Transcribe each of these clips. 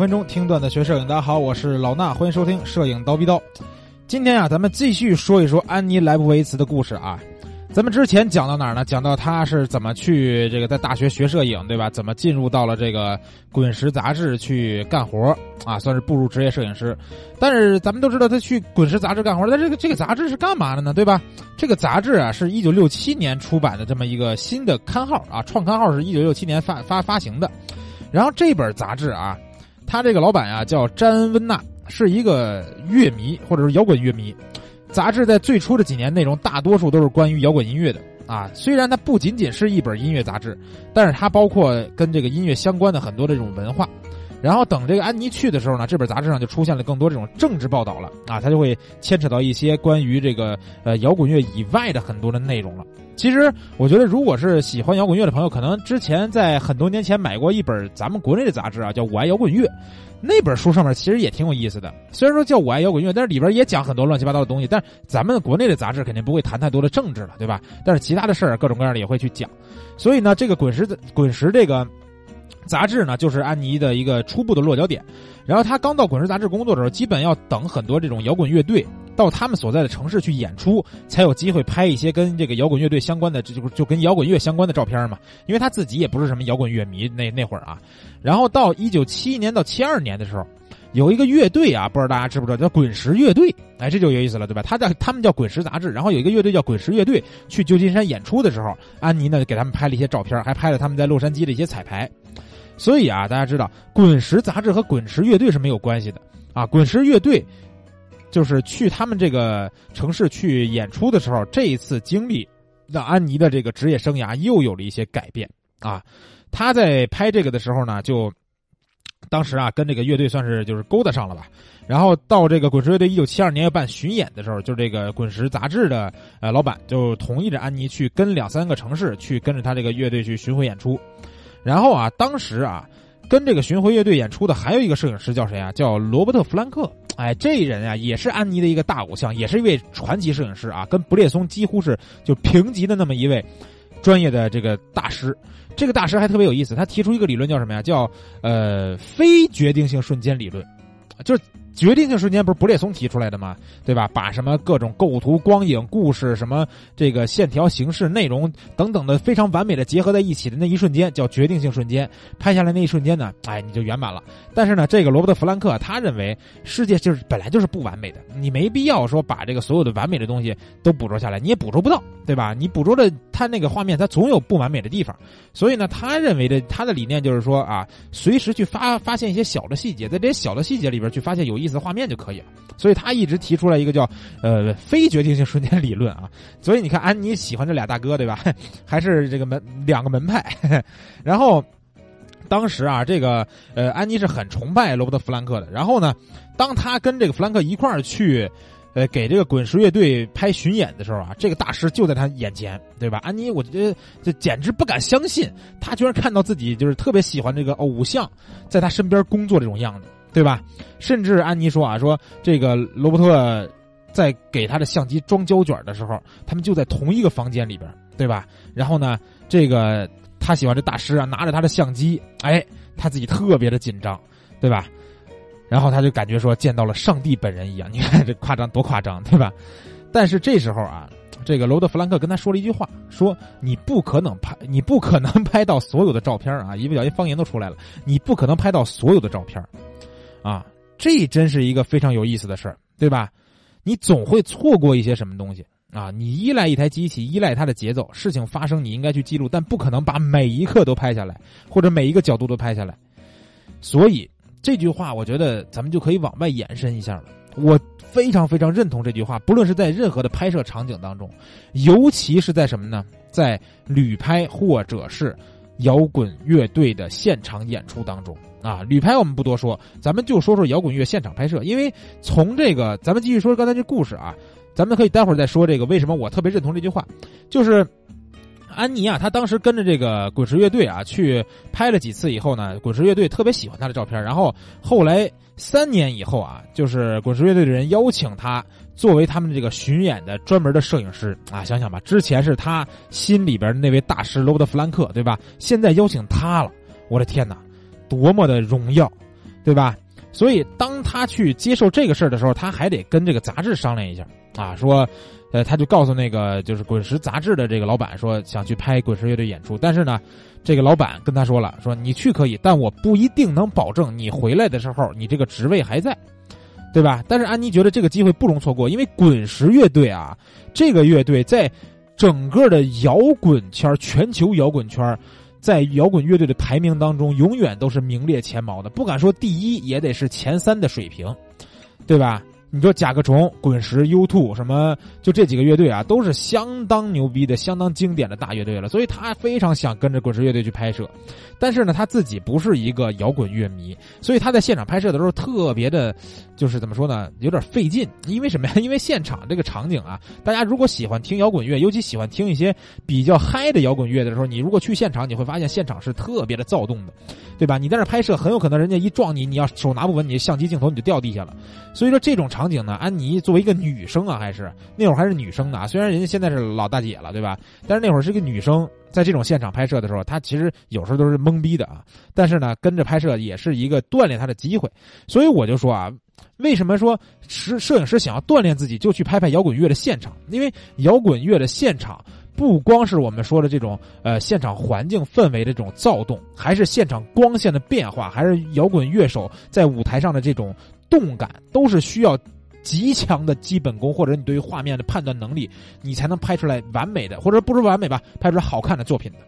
分钟听段子学摄影。大家好，我是老衲，欢迎收听《摄影刀逼刀》。今天啊，咱们继续说一说安妮莱布维茨的故事啊。咱们之前讲到哪儿呢？讲到他是怎么去这个在大学学摄影，对吧？怎么进入到了这个《滚石》杂志去干活啊？算是步入职业摄影师。但是咱们都知道，他去《滚石》杂志干活，但这个这个杂志是干嘛的呢？对吧？这个杂志啊，是一九六七年出版的这么一个新的刊号啊，创刊号是一九六七年发发发行的。然后这本杂志啊，他这个老板啊叫詹恩温纳，是一个乐迷或者是摇滚乐迷。杂志在最初的几年内容大多数都是关于摇滚音乐的啊，虽然它不仅仅是一本音乐杂志，但是它包括跟这个音乐相关的很多这种文化。然后等这个安妮去的时候呢，这本杂志上就出现了更多这种政治报道了啊，它就会牵扯到一些关于这个呃摇滚乐以外的很多的内容了。其实我觉得，如果是喜欢摇滚乐的朋友，可能之前在很多年前买过一本咱们国内的杂志啊，叫《我爱摇滚乐》，那本书上面其实也挺有意思的。虽然说叫《我爱摇滚乐》，但是里边也讲很多乱七八糟的东西。但是咱们国内的杂志肯定不会谈太多的政治了，对吧？但是其他的事儿各种各样的也会去讲。所以呢，这个滚石的滚石这个。杂志呢，就是安妮的一个初步的落脚点。然后他刚到滚石杂志工作的时候，基本要等很多这种摇滚乐队到他们所在的城市去演出，才有机会拍一些跟这个摇滚乐队相关的，这就就跟摇滚乐相关的照片嘛。因为他自己也不是什么摇滚乐迷，那那会儿啊。然后到一九七一年到七二年的时候，有一个乐队啊，不知道大家知不知道，叫滚石乐队。哎，这就有意思了，对吧？他叫他们叫滚石杂志，然后有一个乐队叫滚石乐队去旧金山演出的时候，安妮呢给他们拍了一些照片，还拍了他们在洛杉矶的一些彩排。所以啊，大家知道，滚石杂志和滚石乐队是没有关系的啊。滚石乐队就是去他们这个城市去演出的时候，这一次经历让安妮的这个职业生涯又有了一些改变啊。他在拍这个的时候呢，就当时啊跟这个乐队算是就是勾搭上了吧。然后到这个滚石乐队一九七二年要办巡演的时候，就这个滚石杂志的呃老板就同意着安妮去跟两三个城市去跟着他这个乐队去巡回演出。然后啊，当时啊，跟这个巡回乐队演出的还有一个摄影师叫谁啊？叫罗伯特·弗兰克。哎，这人啊，也是安妮的一个大偶像，也是一位传奇摄影师啊，跟布列松几乎是就平级的那么一位专业的这个大师。这个大师还特别有意思，他提出一个理论叫什么呀？叫呃非决定性瞬间理论，就是。决定性瞬间不是布列松提出来的吗？对吧？把什么各种构图、光影、故事、什么这个线条、形式、内容等等的非常完美的结合在一起的那一瞬间叫决定性瞬间。拍下来那一瞬间呢，哎，你就圆满了。但是呢，这个罗伯特·弗兰克他认为世界就是本来就是不完美的，你没必要说把这个所有的完美的东西都捕捉下来，你也捕捉不到，对吧？你捕捉的他那个画面，它总有不完美的地方。所以呢，他认为的他的理念就是说啊，随时去发发现一些小的细节，在这些小的细节里边去发现有意思。画面就可以了，所以他一直提出来一个叫呃非决定性瞬间理论啊。所以你看，安妮喜欢这俩大哥对吧？还是这个门两个门派。然后当时啊，这个呃安妮是很崇拜罗伯特·弗兰克的。然后呢，当他跟这个弗兰克一块儿去呃给这个滚石乐队拍巡演的时候啊，这个大师就在他眼前，对吧？安妮我觉得这简直不敢相信，他居然看到自己就是特别喜欢这个偶像在他身边工作这种样子。对吧？甚至安妮说啊，说这个罗伯特在给他的相机装胶卷的时候，他们就在同一个房间里边，对吧？然后呢，这个他喜欢这大师啊，拿着他的相机，哎，他自己特别的紧张，对吧？然后他就感觉说见到了上帝本人一样，你看这夸张多夸张，对吧？但是这时候啊，这个罗德·弗兰克跟他说了一句话，说你不可能拍，你不可能拍到所有的照片啊！一不小心方言都出来了，你不可能拍到所有的照片。啊，这真是一个非常有意思的事儿，对吧？你总会错过一些什么东西啊！你依赖一台机器，依赖它的节奏，事情发生你应该去记录，但不可能把每一刻都拍下来，或者每一个角度都拍下来。所以这句话，我觉得咱们就可以往外延伸一下了。我非常非常认同这句话，不论是在任何的拍摄场景当中，尤其是在什么呢？在旅拍或者是摇滚乐队的现场演出当中。啊，旅拍我们不多说，咱们就说说摇滚乐现场拍摄。因为从这个，咱们继续说刚才这故事啊，咱们可以待会儿再说这个为什么我特别认同这句话，就是安妮啊，她当时跟着这个滚石乐队啊去拍了几次以后呢，滚石乐队特别喜欢她的照片，然后后来三年以后啊，就是滚石乐队的人邀请他作为他们这个巡演的专门的摄影师啊，想想吧，之前是他心里边那位大师罗伯特·弗兰克，对吧？现在邀请他了，我的天哪！多么的荣耀，对吧？所以当他去接受这个事儿的时候，他还得跟这个杂志商量一下啊，说，呃，他就告诉那个就是滚石杂志的这个老板说想去拍滚石乐队演出，但是呢，这个老板跟他说了，说你去可以，但我不一定能保证你回来的时候你这个职位还在，对吧？但是安妮觉得这个机会不容错过，因为滚石乐队啊，这个乐队在整个的摇滚圈全球摇滚圈在摇滚乐队的排名当中，永远都是名列前茅的，不敢说第一，也得是前三的水平，对吧？你说甲壳虫、滚石、U2 什么，就这几个乐队啊，都是相当牛逼的、相当经典的大乐队了。所以他非常想跟着滚石乐队去拍摄，但是呢，他自己不是一个摇滚乐迷，所以他在现场拍摄的时候特别的，就是怎么说呢，有点费劲。因为什么呀？因为现场这个场景啊，大家如果喜欢听摇滚乐，尤其喜欢听一些比较嗨的摇滚乐的时候，你如果去现场，你会发现现场是特别的躁动的，对吧？你在那拍摄，很有可能人家一撞你，你要手拿不稳，你相机镜头你就掉地下了。所以说这种场。场景呢？安妮作为一个女生啊，还是那会儿还是女生呢？虽然人家现在是老大姐了，对吧？但是那会儿是个女生，在这种现场拍摄的时候，她其实有时候都是懵逼的啊。但是呢，跟着拍摄也是一个锻炼她的机会。所以我就说啊，为什么说摄摄影师想要锻炼自己，就去拍拍摇滚乐的现场？因为摇滚乐的现场不光是我们说的这种呃现场环境氛围的这种躁动，还是现场光线的变化，还是摇滚乐手在舞台上的这种。动感都是需要极强的基本功，或者你对于画面的判断能力，你才能拍出来完美的，或者不说完美吧，拍出来好看的作品的。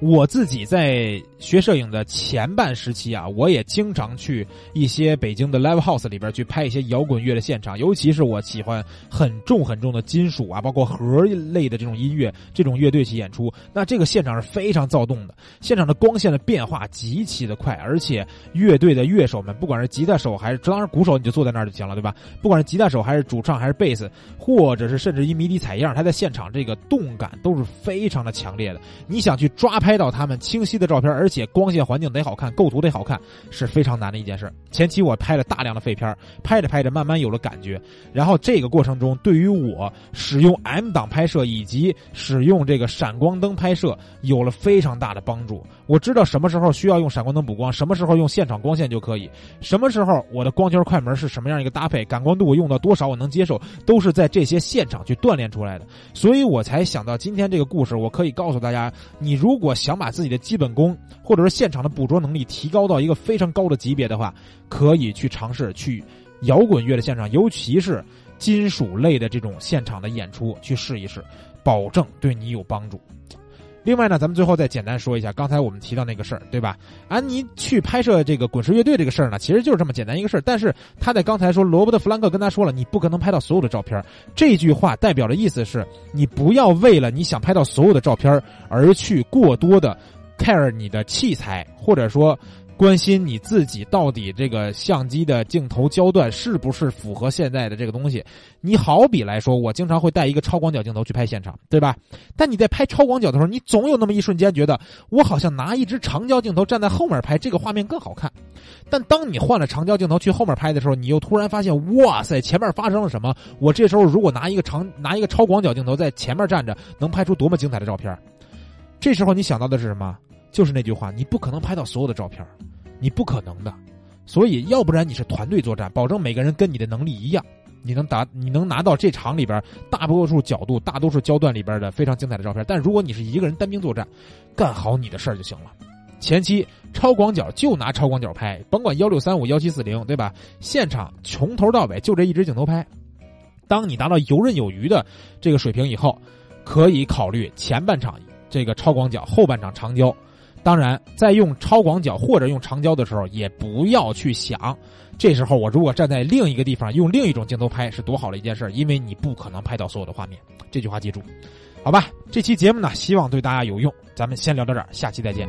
我自己在学摄影的前半时期啊，我也经常去一些北京的 live house 里边去拍一些摇滚乐的现场，尤其是我喜欢很重很重的金属啊，包括核类的这种音乐，这种乐队去演出，那这个现场是非常躁动的，现场的光线的变化极其的快，而且乐队的乐手们，不管是吉他手还是当然鼓手，你就坐在那儿就行了，对吧？不管是吉他手还是主唱还是贝斯，或者是甚至于迷笛采样，他在现场这个动感都是非常的强烈的，你想去抓拍。拍到他们清晰的照片，而且光线环境得好看，构图得好看，是非常难的一件事。前期我拍了大量的废片，拍着拍着慢慢有了感觉，然后这个过程中对于我使用 M 档拍摄以及使用这个闪光灯拍摄有了非常大的帮助。我知道什么时候需要用闪光灯补光，什么时候用现场光线就可以，什么时候我的光圈快门是什么样一个搭配，感光度我用到多少我能接受，都是在这些现场去锻炼出来的。所以我才想到今天这个故事，我可以告诉大家，你如果想把自己的基本功或者是现场的捕捉能力提高到一个非常高的级别的话，可以去尝试去摇滚乐的现场，尤其是金属类的这种现场的演出去试一试，保证对你有帮助。另外呢，咱们最后再简单说一下刚才我们提到那个事儿，对吧？安妮去拍摄这个滚石乐队这个事儿呢，其实就是这么简单一个事儿。但是他在刚才说，罗伯特·弗兰克跟他说了，你不可能拍到所有的照片。这句话代表的意思是，你不要为了你想拍到所有的照片而去过多的 care 你的器材，或者说。关心你自己到底这个相机的镜头焦段是不是符合现在的这个东西？你好比来说，我经常会带一个超广角镜头去拍现场，对吧？但你在拍超广角的时候，你总有那么一瞬间觉得，我好像拿一支长焦镜头站在后面拍，这个画面更好看。但当你换了长焦镜头去后面拍的时候，你又突然发现，哇塞，前面发生了什么？我这时候如果拿一个长拿一个超广角镜头在前面站着，能拍出多么精彩的照片？这时候你想到的是什么？就是那句话，你不可能拍到所有的照片，你不可能的，所以要不然你是团队作战，保证每个人跟你的能力一样，你能达，你能拿到这场里边大多数角度、大多数焦段里边的非常精彩的照片。但如果你是一个人单兵作战，干好你的事儿就行了。前期超广角就拿超广角拍，甭管幺六三五、幺七四零，对吧？现场从头到尾就这一只镜头拍。当你达到游刃有余的这个水平以后，可以考虑前半场这个超广角，后半场长焦。当然，在用超广角或者用长焦的时候，也不要去想，这时候我如果站在另一个地方用另一种镜头拍是多好的一件事因为你不可能拍到所有的画面。这句话记住，好吧？这期节目呢，希望对大家有用。咱们先聊到这儿，下期再见。